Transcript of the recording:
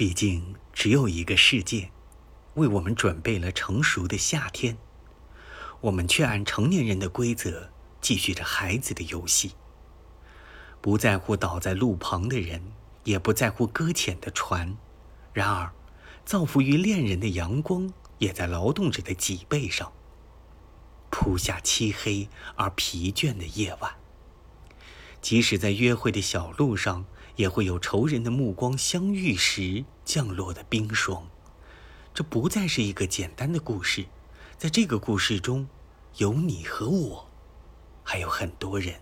毕竟只有一个世界，为我们准备了成熟的夏天，我们却按成年人的规则继续着孩子的游戏。不在乎倒在路旁的人，也不在乎搁浅的船。然而，造福于恋人的阳光也在劳动者的脊背上铺下漆黑而疲倦的夜晚。即使在约会的小路上，也会有仇人的目光相遇时降落的冰霜。这不再是一个简单的故事，在这个故事中，有你和我，还有很多人。